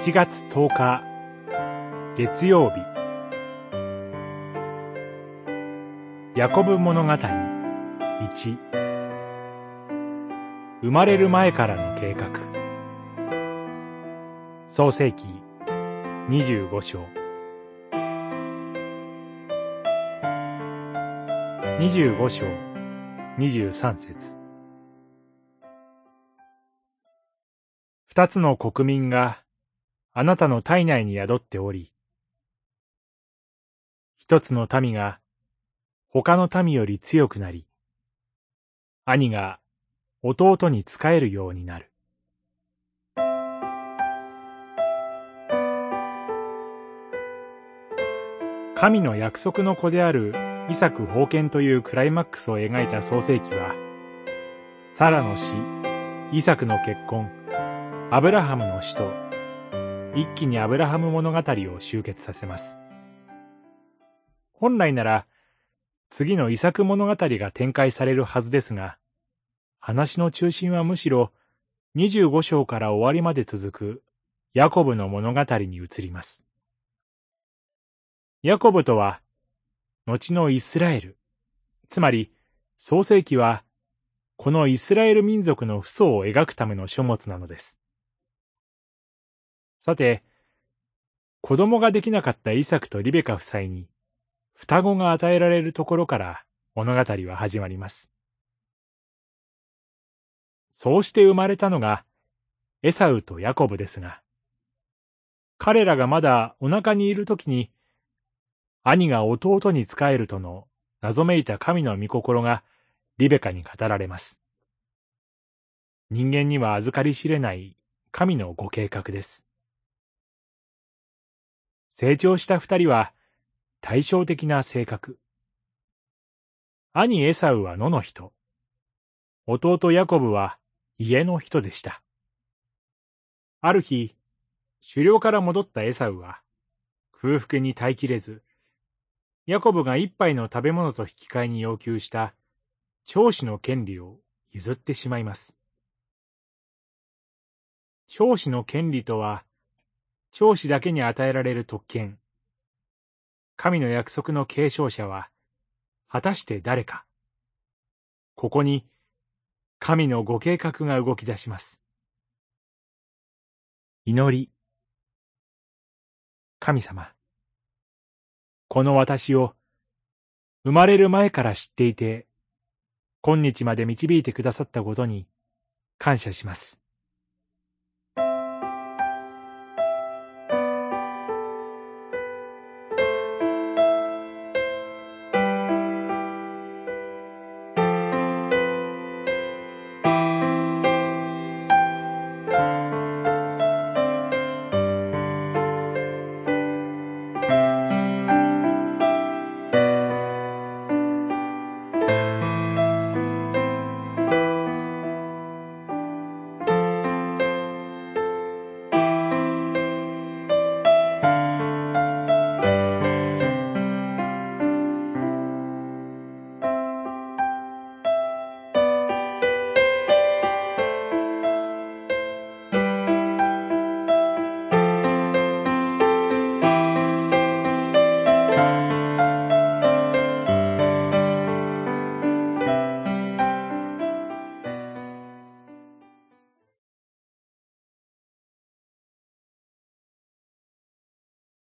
1月10日月曜日。ヤコブ物語1生まれる前からの計画。創世記25章。25章23節。二つの国民があなたの体内に宿っており、一つの民が他の民より強くなり、兄が弟に仕えるようになる。神の約束の子であるイサク封建というクライマックスを描いた創世記は、サラの死、イサクの結婚、アブラハムの死と、一気にアブラハム物語を集結させます。本来なら、次の遺作物語が展開されるはずですが、話の中心はむしろ25章から終わりまで続くヤコブの物語に移ります。ヤコブとは、後のイスラエル、つまり創世記は、このイスラエル民族の父祖を描くための書物なのです。さて、子供ができなかったイサクとリベカ夫妻に、双子が与えられるところから物語は始まります。そうして生まれたのがエサウとヤコブですが、彼らがまだお腹にいるときに、兄が弟に仕えるとの謎めいた神の御心がリベカに語られます。人間には預かり知れない神のご計画です。成長した二人は対照的な性格。兄エサウは野の人。弟ヤコブは家の人でした。ある日、狩猟から戻ったエサウは空腹に耐えきれず、ヤコブが一杯の食べ物と引き換えに要求した長子の権利を譲ってしまいます。長子の権利とは、長子だけに与えられる特権。神の約束の継承者は、果たして誰か。ここに、神のご計画が動き出します。祈り。神様。この私を、生まれる前から知っていて、今日まで導いてくださったことに、感謝します。